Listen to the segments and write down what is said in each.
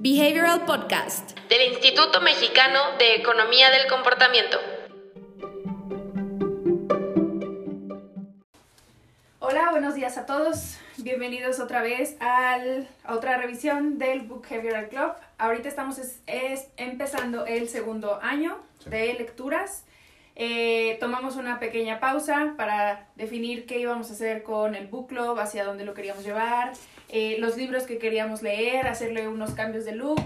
Behavioral Podcast del Instituto Mexicano de Economía del Comportamiento. Hola, buenos días a todos. Bienvenidos otra vez al, a otra revisión del Book Behavioral Club. Ahorita estamos es, es empezando el segundo año de lecturas. Eh, tomamos una pequeña pausa para definir qué íbamos a hacer con el book club, hacia dónde lo queríamos llevar, eh, los libros que queríamos leer, hacerle unos cambios de look.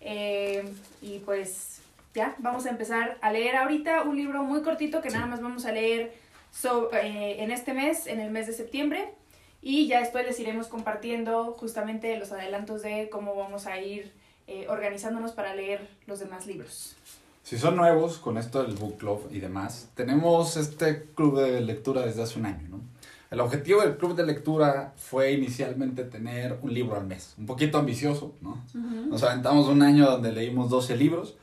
Eh, y pues ya, vamos a empezar a leer ahorita un libro muy cortito que nada más vamos a leer en este mes, en el mes de septiembre. Y ya después les iremos compartiendo justamente los adelantos de cómo vamos a ir organizándonos para leer los demás libros. Si son nuevos con esto del book club y demás, tenemos este club de lectura desde hace un año, ¿no? El objetivo del club de lectura fue inicialmente tener un libro al mes, un poquito ambicioso, ¿no? Nos aventamos un año donde leímos 12 libros.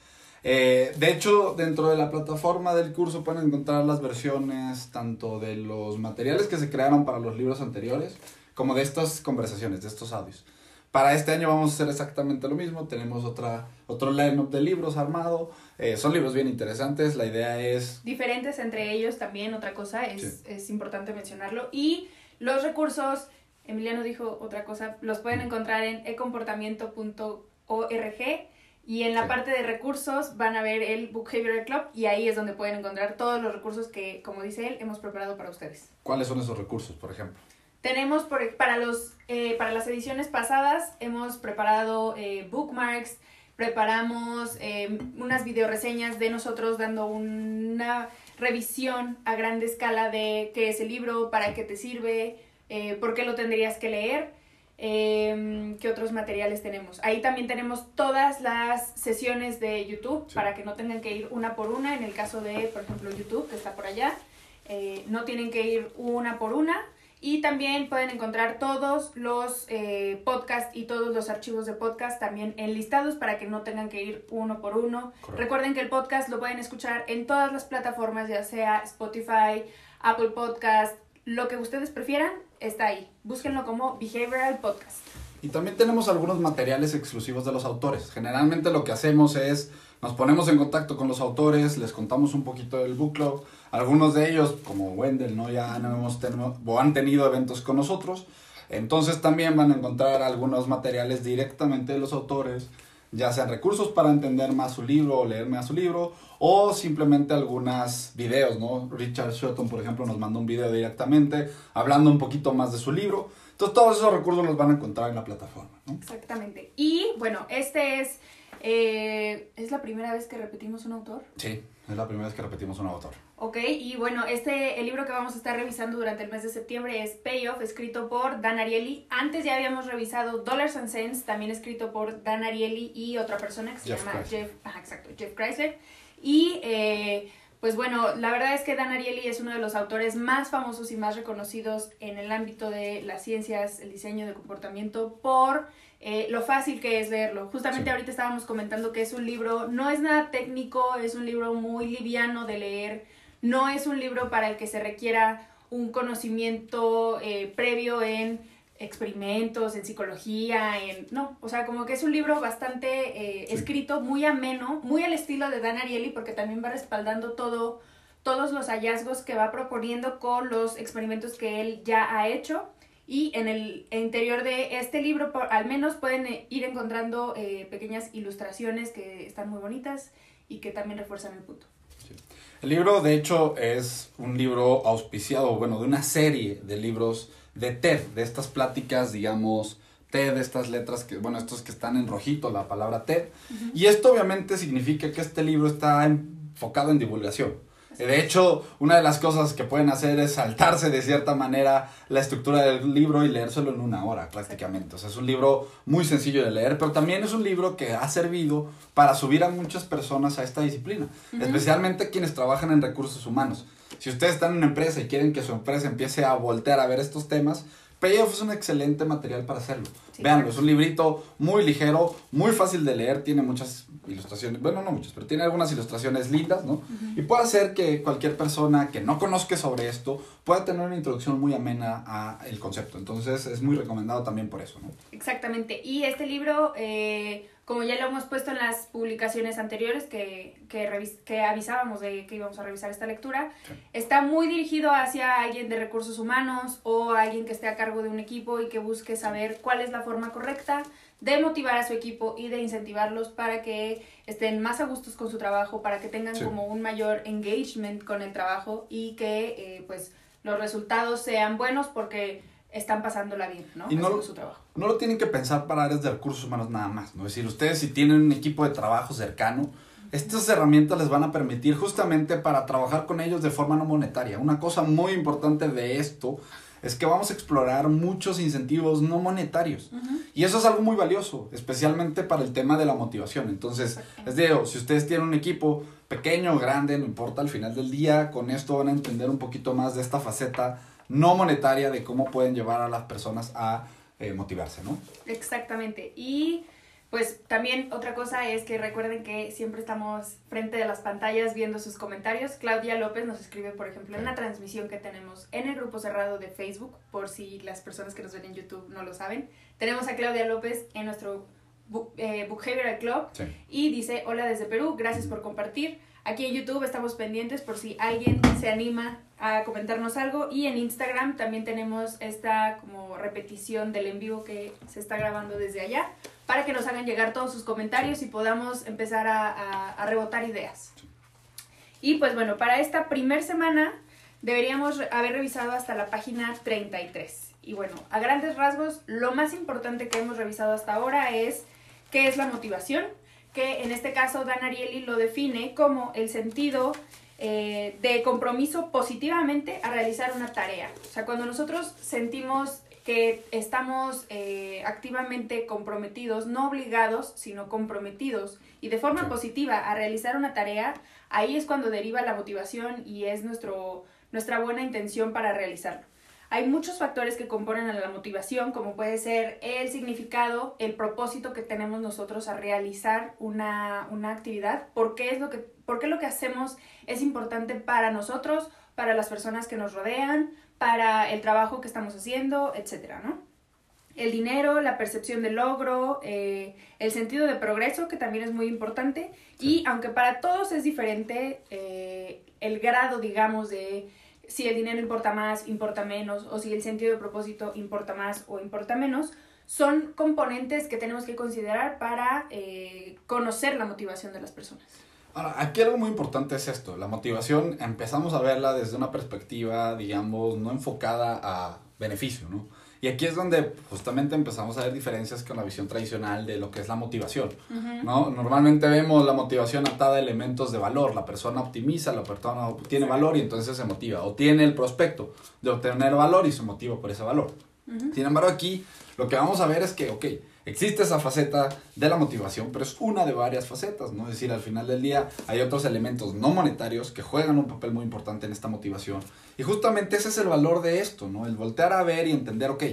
Eh, de hecho, dentro de la plataforma del curso pueden encontrar las versiones tanto de los materiales que se crearon para los libros anteriores, como de estas conversaciones, de estos audios. Para este año vamos a hacer exactamente lo mismo. Tenemos otra, otro line-up de libros armado. Eh, son libros bien interesantes. La idea es... Diferentes entre ellos también, otra cosa, es, es importante mencionarlo. Y los recursos, Emiliano dijo otra cosa, los pueden encontrar en ecomportamiento.org. Y en la parte de recursos van a ver el Book Behavioral Club y ahí es donde pueden encontrar todos los recursos que, como dice él, hemos preparado para ustedes. ¿Cuáles son esos recursos, por ejemplo? Tenemos por, para, los, eh, para las ediciones pasadas, hemos preparado eh, bookmarks, preparamos eh, unas videoreseñas de nosotros dando una revisión a gran escala de qué es el libro, para qué te sirve, por qué lo tendrías que leer, em, qué otros materiales tenemos. Ahí también tenemos todas las sesiones de YouTube para que no tengan que ir una por una. En el caso de, por ejemplo, YouTube, que está por allá, no tienen que ir una por una y también pueden encontrar todos los eh, podcasts y todos los archivos de podcast también enlistados para que no tengan que ir uno por uno. Recuerden que el podcast lo pueden escuchar en todas las plataformas, ya sea Spotify, Apple Podcast, lo que ustedes prefieran, está ahí. Búsquenlo como Behavioral Podcast. Y también tenemos algunos materiales exclusivos de los autores. Generalmente lo que hacemos es nos ponemos en contacto con los autores, les contamos un poquito del book club. Algunos de ellos, como Wendell, ¿no? ya no hemos tenido, o han tenido eventos con nosotros. Entonces también van a encontrar algunos materiales directamente de los autores, ya sean recursos para entender más su libro o leer más su libro, o simplemente algunos videos, ¿no? Richard Shelton, por ejemplo, nos mandó un video directamente hablando un poquito más de su libro. Entonces todos esos recursos los van a encontrar en la plataforma. ¿no? Exactamente. Y bueno, este es eh, ¿Es la primera vez que repetimos un autor? Sí, es la primera vez que repetimos un autor. Ok, y bueno, este, el libro que vamos a estar revisando durante el mes de septiembre es Payoff, escrito por Dan Ariely. Antes ya habíamos revisado Dollars and Cents, también escrito por Dan Ariely y otra persona que se llama Jeff, exacto, Jeff Chrysler. Y eh, pues bueno, la verdad es que Dan Ariely es uno de los autores más famosos y más reconocidos en el ámbito de las ciencias, el diseño de comportamiento por eh, lo fácil que es leerlo. Justamente ahorita estábamos comentando que es un libro, no es nada técnico, es un libro muy liviano de leer, no es un libro para el que se requiera un conocimiento eh, previo en experimentos, en psicología, en... No, o sea, como que es un libro bastante eh, escrito, muy ameno, muy al estilo de Dan Ariely, porque también va respaldando todo, todos los hallazgos que va proponiendo con los experimentos que él ya ha hecho. Y en el interior de este libro, al menos pueden eh, ir encontrando eh, pequeñas ilustraciones que están muy bonitas y que también refuerzan el punto. El libro, de hecho, es un libro auspiciado, bueno, de una serie de libros de TED, de estas pláticas, digamos, TED, estas letras que, bueno, estos que están en rojito, la palabra TED. Y esto obviamente significa que este libro está enfocado en divulgación. De hecho, una de las cosas que pueden hacer es saltarse de cierta manera la estructura del libro y leérselo en una hora prácticamente. O sea, es un libro muy sencillo de leer, pero también es un libro que ha servido para subir a muchas personas a esta disciplina, especialmente quienes trabajan en recursos humanos. Si ustedes están en una empresa y quieren que su empresa empiece a voltear a ver estos temas, Payoff es un excelente material para hacerlo. Veanlo, es un librito muy ligero, muy fácil de leer, tiene muchas ilustraciones, bueno, no muchas, pero tiene algunas ilustraciones lindas, ¿no? Y puede hacer que cualquier persona que no conozca sobre esto pueda tener una introducción muy amena a el concepto. Entonces es muy recomendado también por eso, ¿no? Exactamente. Y este libro, eh, como ya lo hemos puesto en las publicaciones anteriores que, que, que avisábamos de que íbamos a revisar esta lectura, está muy dirigido hacia alguien de recursos humanos o alguien que esté a cargo de un equipo y que busque saber cuál es la forma correcta de motivar a su equipo y de incentivarlos para que estén más a gustos con su trabajo, para que tengan como un mayor engagement con el trabajo y que eh, pues los resultados sean buenos porque están pasándola bien, ¿no? Y no, su trabajo. no lo tienen que pensar para áreas de recursos humanos nada más, ¿no? Es decir, ustedes si tienen un equipo de trabajo cercano, estas herramientas les van a permitir justamente para trabajar con ellos de forma no monetaria. Una cosa muy importante de esto es que vamos a explorar muchos incentivos no monetarios. Y eso es algo muy valioso, especialmente para el tema de la motivación. Entonces, les digo, si ustedes tienen un equipo pequeño o grande, no importa, al final del día, con esto van a entender un poquito más de esta faceta no monetaria de cómo pueden llevar a las personas a eh, motivarse, ¿no? Exactamente. Y pues también otra cosa es que recuerden que siempre estamos frente a las pantallas viendo sus comentarios. Claudia López nos escribe, por ejemplo, en una transmisión que tenemos en el grupo cerrado de Facebook, por si las personas que nos ven en YouTube no lo saben. Tenemos a Claudia López en nuestro Book, eh, Club y dice, hola desde Perú, gracias por compartir. Aquí en YouTube estamos pendientes por si alguien se anima a comentarnos algo y en Instagram también tenemos esta como repetición del en vivo que se está grabando desde allá para que nos hagan llegar todos sus comentarios y podamos empezar a, rebotar ideas. Y pues bueno, para esta primer semana deberíamos haber revisado hasta la página 33. Y bueno, a grandes rasgos, lo más importante que hemos revisado hasta ahora es qué es la motivación, que en este caso Dan Ariely lo define como el sentido eh, de compromiso positivamente a realizar una tarea. O sea, cuando nosotros sentimos que estamos eh, activamente comprometidos, no obligados, sino comprometidos y de forma positiva a realizar una tarea, ahí es cuando deriva la motivación y es nuestro, nuestra buena intención para realizarlo. Hay muchos factores que componen a la motivación, como puede ser el significado, el propósito que tenemos nosotros a realizar una, una actividad, por qué, es lo que, por qué lo que hacemos es importante para nosotros, para las personas que nos rodean, para el trabajo que estamos haciendo, etcétera, ¿no? El dinero, la percepción de logro, eh, el sentido de progreso, que también es muy importante, y aunque para todos es diferente, eh, el grado, digamos, de si el dinero importa más, importa menos, o si el sentido de propósito importa más o importa menos, son componentes que tenemos que considerar para eh, conocer la motivación de las personas. Ahora, aquí algo muy importante es esto, la motivación empezamos a verla desde una perspectiva, digamos, no enfocada a beneficio, ¿no? Y aquí es donde justamente empezamos a ver diferencias con la visión tradicional de lo que es la motivación, ¿no? Normalmente vemos la motivación atada a elementos de valor, la persona optimiza, la persona tiene valor y entonces se motiva, o tiene el prospecto de obtener valor y se motiva por ese valor. Sin embargo, aquí lo que vamos a ver es que, ok, existe esa faceta de la motivación, pero es una de varias facetas, ¿no? Es decir, al final del día hay otros elementos no monetarios que juegan un papel muy importante en esta motivación. Y justamente ese es el valor de esto, ¿no? El voltear a ver y entender, ok,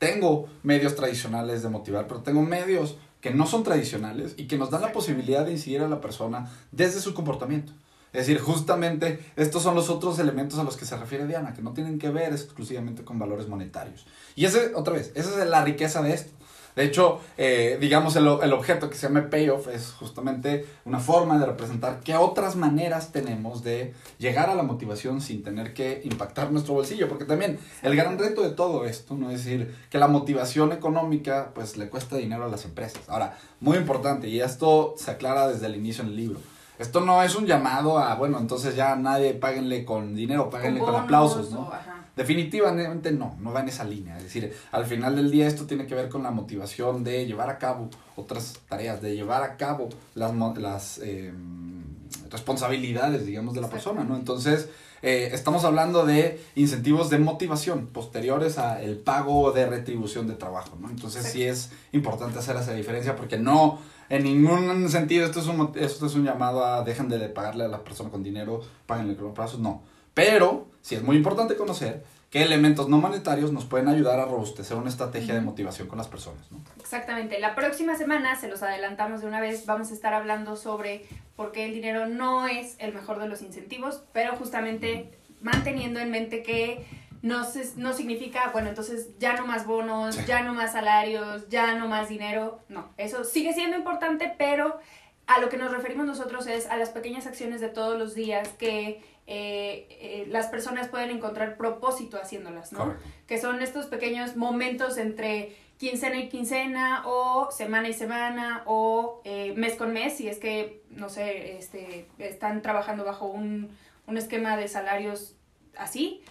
tengo medios tradicionales de motivar, pero tengo medios que no son tradicionales y que nos dan la posibilidad de incidir a la persona desde su comportamiento. Es decir, justamente estos son los otros elementos a los que se refiere Diana, que no tienen que ver exclusivamente con valores monetarios. Y ese, otra vez, esa es la riqueza de esto. De hecho, eh, digamos, el, el, objeto que se llama payoff es justamente una forma de representar qué otras maneras tenemos de llegar a la motivación sin tener que impactar nuestro bolsillo. Porque también el gran reto de todo esto, ¿no? Es decir, que la motivación económica, pues, le cuesta dinero a las empresas. Ahora, muy importante, y esto se aclara desde el inicio en el libro esto no es un llamado a, bueno, entonces ya nadie páguenle con dinero, páguenle con, aplausos, ¿no? Definitivamente no, no va en esa línea. Es decir, al final del día esto tiene que ver con la motivación de llevar a cabo otras tareas, de llevar a cabo las, las em, responsabilidades, digamos, de la persona, ¿no? Entonces, eh, estamos hablando de incentivos de motivación posteriores al pago de retribución de trabajo, ¿no? Entonces sí es importante hacer esa diferencia porque no en ningún sentido esto es un, esto es un llamado a dejen de pagarle a la persona con dinero, páguenle con plazos, no. Pero sí es muy importante conocer qué elementos no monetarios nos pueden ayudar a robustecer una estrategia de motivación con las personas. ¿no? Exactamente. La próxima semana, se los adelantamos de una vez, vamos a estar hablando sobre por qué el dinero no es el mejor de los incentivos, pero justamente manteniendo en mente que no, no significa, bueno, entonces ya no más bonos, ya no más salarios, ya no más dinero. No, eso sigue siendo importante, pero a lo que nos referimos nosotros es a las pequeñas acciones de todos los días que eh, eh, las personas pueden encontrar propósito haciéndolas, ¿no? Que son estos pequeños momentos entre quincena y quincena o semana y semana o eh, mes con mes, si es que, no sé, este, están trabajando bajo un, un esquema de salarios así.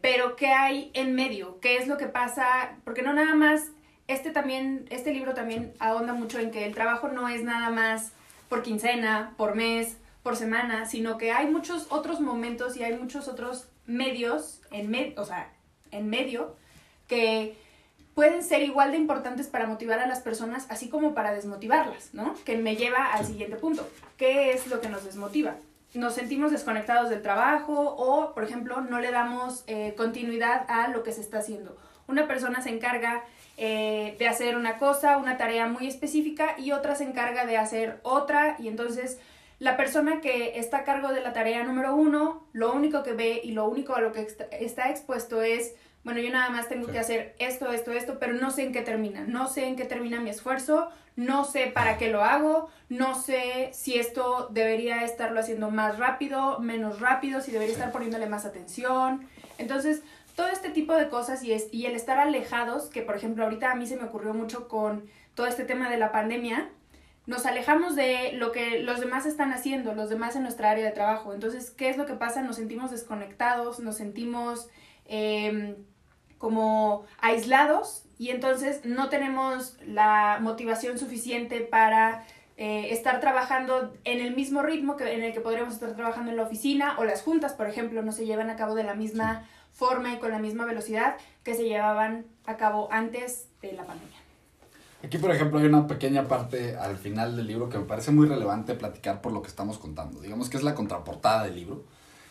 Pero ¿qué hay en medio? ¿Qué es lo que pasa? Porque no nada más, este también, este libro también ahonda mucho en que el trabajo no es nada más por quincena, por mes, por semana, sino que hay muchos otros momentos y hay muchos otros medios en medio, o sea, en medio que pueden ser igual de importantes para motivar a las personas, así como para desmotivarlas, ¿no? Que me lleva al siguiente punto. ¿Qué es lo que nos desmotiva? Nos sentimos desconectados del trabajo o, por ejemplo, no le damos eh, continuidad a lo que se está haciendo. Una persona se encarga eh, de hacer una cosa, una tarea muy específica y otra se encarga de hacer otra y entonces la persona que está a cargo de la tarea número uno, lo único que ve y lo único a lo que está expuesto es, bueno, yo nada más tengo que hacer esto, esto, esto, pero no sé en qué termina, no sé en qué termina mi esfuerzo, no sé para qué lo hago, no sé si esto debería estarlo haciendo más rápido, menos rápido, si debería estar poniéndole más atención. Entonces, todo este tipo de cosas y, es, y el estar alejados, que por ejemplo ahorita a mí se me ocurrió mucho con todo este tema de la pandemia, nos alejamos de lo que los demás están haciendo, los demás en nuestra área de trabajo. Entonces, ¿qué es lo que pasa? Nos sentimos desconectados, nos sentimos em, como aislados y entonces no tenemos la motivación suficiente para eh, estar trabajando en el mismo ritmo que en el que podríamos estar trabajando en la oficina o las juntas, por ejemplo, no se llevan a cabo de la misma forma y con la misma velocidad que se llevaban a cabo antes de la pandemia. Aquí, por ejemplo, hay una pequeña parte al final del libro que me parece muy relevante platicar por lo que estamos contando. Digamos que es la contraportada del libro.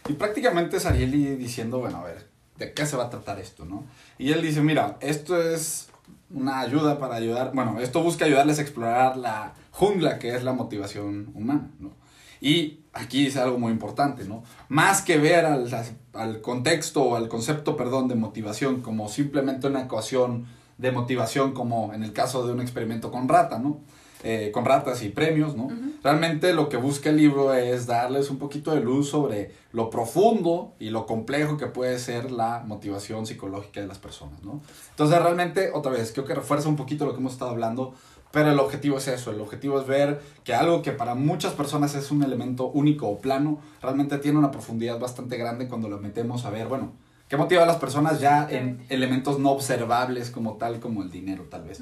Y prácticamente es Ariely diciendo, bueno, a ver, ¿de qué se va a tratar esto, no? Y él dice, mira, esto es una ayuda para ayudar, bueno, esto busca ayudarles a explorar la jungla que es la motivación humana, ¿no? Y aquí dice algo muy importante, ¿no? Más que ver al, al contexto o al concepto, perdón, de motivación como simplemente una ecuación de motivación, como en el caso de un experimento con rata, ¿no? Eh, con ratas y premios, ¿no? Realmente lo que busca el libro es darles un poquito de luz sobre lo profundo y lo complejo que puede ser la motivación psicológica de las personas, ¿no? Entonces realmente, otra vez, creo que refuerza un poquito lo que hemos estado hablando, pero el objetivo es eso, el objetivo es ver que algo que para muchas personas es un elemento único o plano, realmente tiene una profundidad bastante grande cuando lo metemos a ver, bueno, ¿Qué motiva a las personas ya en elementos no observables como tal, como el dinero tal vez?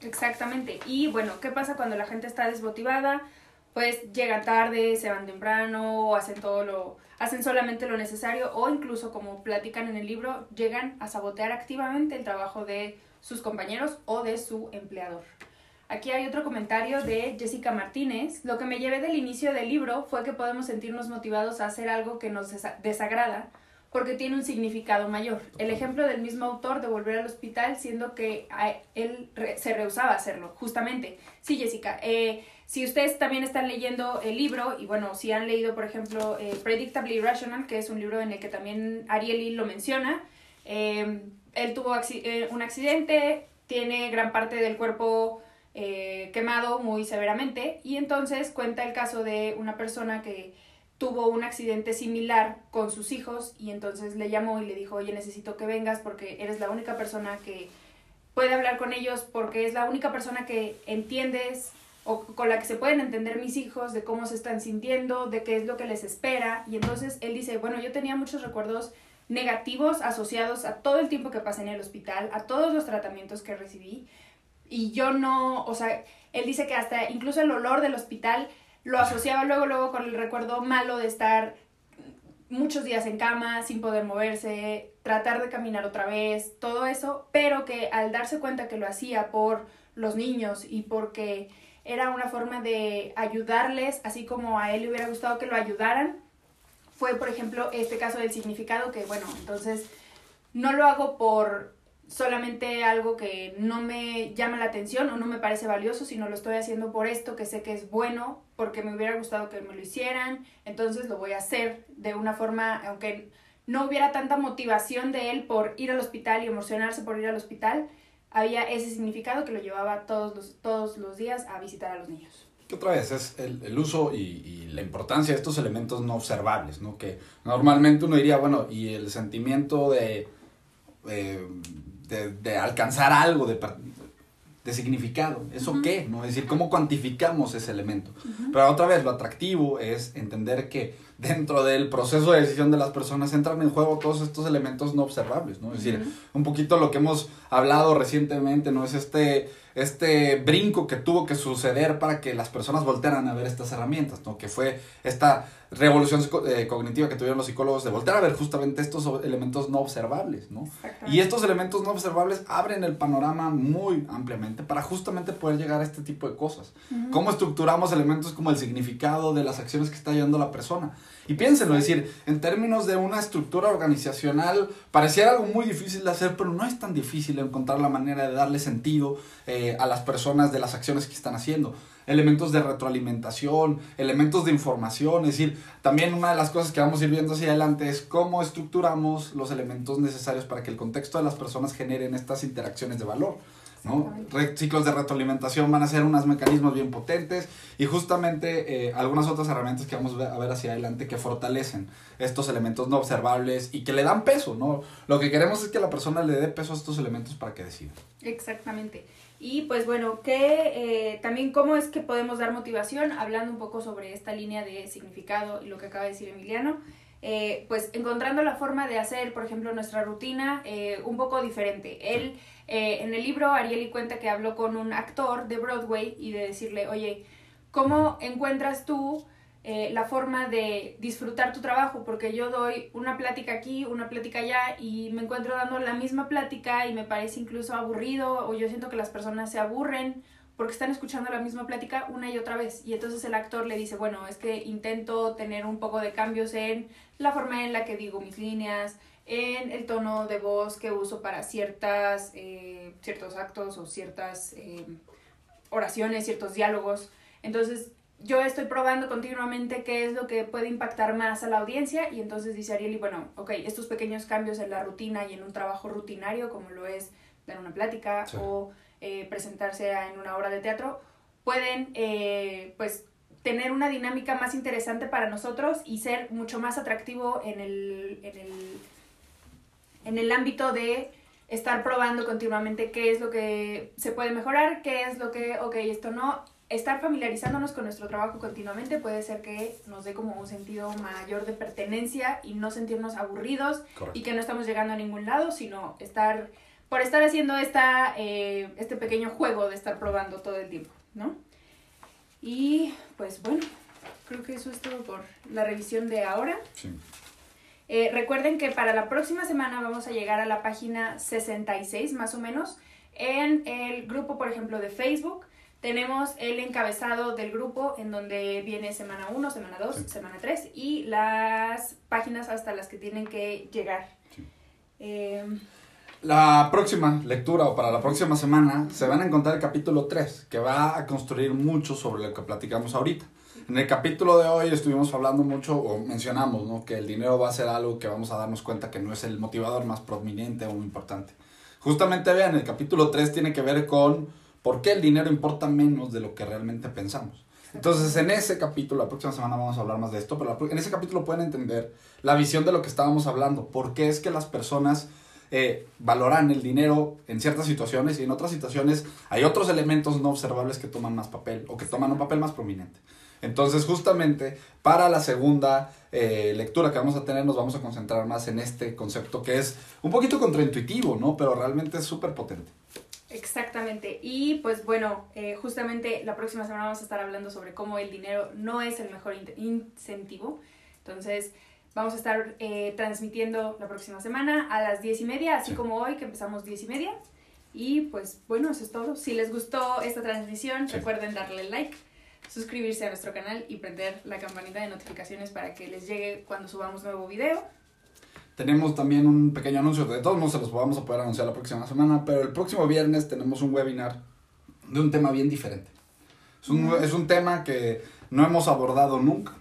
Exactamente. Y bueno, ¿qué pasa cuando la gente está desmotivada? Pues llegan tarde, se van temprano, o hacen todo lo, hacen solamente lo necesario, o incluso como platican en el libro, llegan a sabotear activamente el trabajo de sus compañeros o de su empleador. Aquí hay otro comentario de Jessica Martínez. Lo que me llevé del inicio del libro fue que podemos sentirnos motivados a hacer algo que nos desagrada, porque tiene un significado mayor. El ejemplo del mismo autor de volver al hospital, siendo que él se rehusaba a hacerlo, justamente. Sí, Jessica. Eh, si ustedes también están leyendo el libro, y bueno, si han leído, por ejemplo, eh, Predictably Rational, que es un libro en el que también Ariely lo menciona, eh, él tuvo un accidente, tiene gran parte del cuerpo quemado muy severamente, y entonces cuenta el caso de una persona que tuvo un accidente similar con sus hijos y entonces le llamó y le dijo, oye, necesito que vengas porque eres la única persona que puede hablar con ellos, porque es la única persona que entiendes o con la que se pueden entender mis hijos de cómo se están sintiendo, de qué es lo que les espera. Y entonces él dice, bueno, yo tenía muchos recuerdos negativos asociados a todo el tiempo que pasé en el hospital, a todos los tratamientos que recibí. Y yo no, o sea, él dice que hasta incluso el olor del hospital lo asociaba luego, luego con el recuerdo malo de estar muchos días en cama, sin poder moverse, tratar de caminar otra vez, todo eso, pero que al darse cuenta que lo hacía por los niños y porque era una forma de ayudarles, así como a él le hubiera gustado que lo ayudaran, fue por ejemplo este caso del significado que bueno, entonces no lo hago por solamente algo que no me llama la atención o no me parece valioso, sino lo estoy haciendo por esto que sé que es bueno, porque me hubiera gustado que me lo hicieran, entonces lo voy a hacer de una forma, aunque no hubiera tanta motivación de él por ir al hospital y emocionarse por ir al hospital, había ese significado que lo llevaba todos los, todos los días a visitar a los niños. Otra vez es el, el uso y, y, la importancia de estos elementos no observables, ¿no? Que normalmente uno diría, bueno, y el sentimiento de, eh, de, de, alcanzar algo, de, de significado, ¿eso uh -huh. qué? ¿no? Es decir, ¿cómo cuantificamos ese elemento? Uh -huh. Pero otra vez, lo atractivo es entender que dentro del proceso de decisión de las personas entran en juego todos estos elementos no observables, ¿no? Es decir, uh -huh. un poquito lo que hemos hablado recientemente, ¿no? Es este, este brinco que tuvo que suceder para que las personas voltearan a ver estas herramientas, ¿no? Que fue esta revolución eh, cognitiva que tuvieron los psicólogos de voltear a ver justamente estos elementos no observables, ¿no? Y estos elementos no observables abren el panorama muy ampliamente para justamente poder llegar a este tipo de cosas. ¿Cómo estructuramos elementos como el significado de las acciones que está llevando la persona? Y piénsenlo, es decir, en términos de una estructura organizacional, pareciera algo muy difícil de hacer, pero no es tan difícil encontrar la manera de darle sentido eh, a las personas de las acciones que están haciendo. Elementos de retroalimentación, elementos de información, es decir, también una de las cosas que vamos a ir viendo hacia adelante es cómo estructuramos los elementos necesarios para que el contexto de las personas generen estas interacciones de valor. ¿No? Ciclos de retroalimentación van a ser unos mecanismos bien potentes y justamente eh, algunas otras herramientas que vamos a ver hacia adelante que fortalecen estos elementos no observables y que le dan peso, ¿no? Lo que queremos es que la persona le dé peso a estos elementos para que decida. Exactamente. Y pues bueno, que eh, también cómo es que podemos dar motivación, hablando un poco sobre esta línea de significado y lo que acaba de decir Emiliano. Eh, pues encontrando la forma de hacer, por ejemplo, nuestra rutina eh, un poco diferente. Él, eh, en el libro, Arieli cuenta que habló con un actor de Broadway y de decirle, oye, ¿cómo encuentras tú eh, la forma de disfrutar tu trabajo? Porque yo doy una plática aquí, una plática allá y me encuentro dando la misma plática y me parece incluso aburrido o yo siento que las personas se aburren porque están escuchando la misma plática una y otra vez. Y entonces el actor le dice, bueno, es que intento tener un poco de cambios en la forma en la que digo mis líneas, en el tono de voz que uso para ciertas, eh, ciertos actos o ciertas eh, oraciones, ciertos diálogos. Entonces yo estoy probando continuamente qué es lo que puede impactar más a la audiencia y entonces dice Arieli, bueno, ok, estos pequeños cambios en la rutina y en un trabajo rutinario como lo es dar una plática sí. o eh, presentarse en una obra de teatro, pueden eh, pues tener una dinámica más interesante para nosotros y ser mucho más atractivo en el, en el, en el ámbito de estar probando continuamente qué es lo que se puede mejorar, qué es lo que, ok, esto no. Estar familiarizándonos con nuestro trabajo continuamente puede ser que nos dé como un sentido mayor de pertenencia y no sentirnos aburridos Correcto. y que no estamos llegando a ningún lado, sino estar por estar haciendo esta, eh, este pequeño juego de estar probando todo el tiempo, ¿no? Y pues bueno, creo que eso es todo por la revisión de ahora. Sí. Eh, recuerden que para la próxima semana vamos a llegar a la página 66 más o menos. En el grupo, por ejemplo, de Facebook, tenemos el encabezado del grupo en donde viene semana 1, semana 2, sí. semana 3 y las páginas hasta las que tienen que llegar. Sí. Eh, la próxima lectura o para la próxima semana se van a encontrar el capítulo 3, que va a construir mucho sobre lo que platicamos ahorita. En el capítulo de hoy estuvimos hablando mucho, o mencionamos, ¿no? que el dinero va a ser algo que vamos a darnos cuenta que no es el motivador más prominente o importante. Justamente vean, el capítulo 3 tiene que ver con por qué el dinero importa menos de lo que realmente pensamos. Entonces, en ese capítulo, la próxima semana vamos a hablar más de esto, pero en ese capítulo pueden entender la visión de lo que estábamos hablando, por qué es que las personas eh, valoran el dinero en ciertas situaciones y en otras situaciones hay otros elementos no observables que toman más papel o que toman un papel más prominente. Entonces, justamente para la segunda eh, lectura que vamos a tener, nos vamos a concentrar más en este concepto que es un poquito contraintuitivo, ¿no? Pero realmente es súper potente. Exactamente. Y pues bueno, eh, justamente la próxima semana vamos a estar hablando sobre cómo el dinero no es el mejor incentivo. Entonces, Vamos a estar eh, transmitiendo la próxima semana a las 10 y media, así sí. como hoy que empezamos 10 y media. Y pues bueno, eso es todo. Si les gustó esta transmisión, sí. recuerden darle like, suscribirse a nuestro canal y prender la campanita de notificaciones para que les llegue cuando subamos nuevo video. Tenemos también un pequeño anuncio, de todos modos se los vamos a poder anunciar la próxima semana, pero el próximo viernes tenemos un webinar de un tema bien diferente. Es un, mm. es un tema que no hemos abordado nunca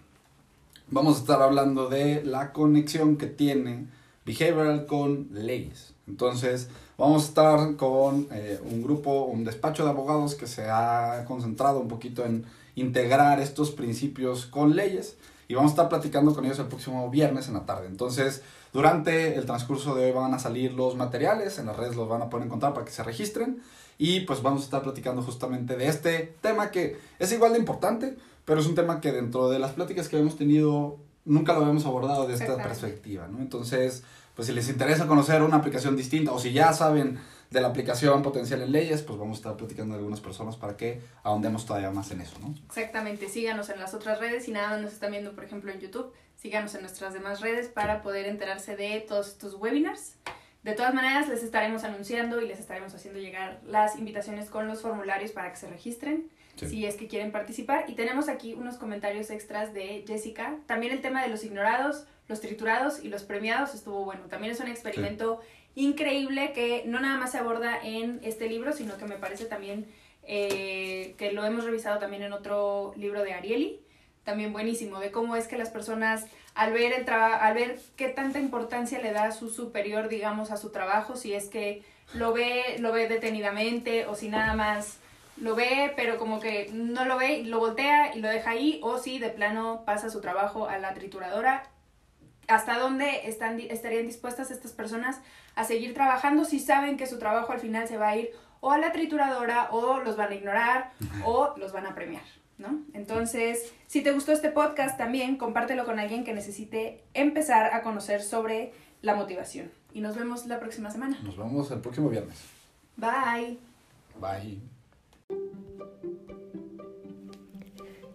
vamos a estar hablando de la conexión que tiene behavioral con leyes. Entonces, vamos a estar con eh, un grupo, un despacho de abogados que se ha concentrado un poquito en integrar estos principios con leyes y vamos a estar platicando con ellos el próximo viernes en la tarde. Entonces, durante el transcurso de hoy van a salir los materiales, en las redes los van a poder encontrar para que se registren y pues vamos a estar platicando justamente de este tema que es igual de importante, pero es un tema que dentro de las pláticas que hemos tenido nunca lo habíamos abordado de esta perspectiva, ¿no? Entonces, pues si les interesa conocer una aplicación distinta o si ya saben de la aplicación potencial en leyes, pues vamos a estar platicando de algunas personas para que ahondemos todavía más en eso, ¿no? Exactamente, síganos en las otras redes, si nada más nos están viendo, por ejemplo, en YouTube, síganos en nuestras demás redes para poder enterarse de todos estos webinars. De todas maneras, les estaremos anunciando y les estaremos haciendo llegar las invitaciones con los formularios para que se registren, si es que quieren participar. Y tenemos aquí unos comentarios extras de Jessica. También el tema de los ignorados, los triturados y los premiados estuvo bueno. También es un experimento increíble que no nada más se aborda en este libro, sino que me parece también eh, que lo hemos revisado también en otro libro de Ariely, también buenísimo, de cómo es que las personas al ver, el al ver qué tanta importancia le da su superior, digamos, a su trabajo, si es que lo ve, lo ve detenidamente o si nada más lo ve, pero como que no lo ve, lo voltea y lo deja ahí, o si de plano pasa su trabajo a la trituradora hasta dónde están, estarían dispuestas estas personas a seguir trabajando si saben que su trabajo al final se va a ir o a la trituradora o los van a ignorar o los van a premiar, ¿no? Entonces, si te gustó este podcast también, compártelo con alguien que necesite empezar a conocer sobre la motivación. Y nos vemos la próxima semana. Nos vemos el próximo viernes. Bye. Bye.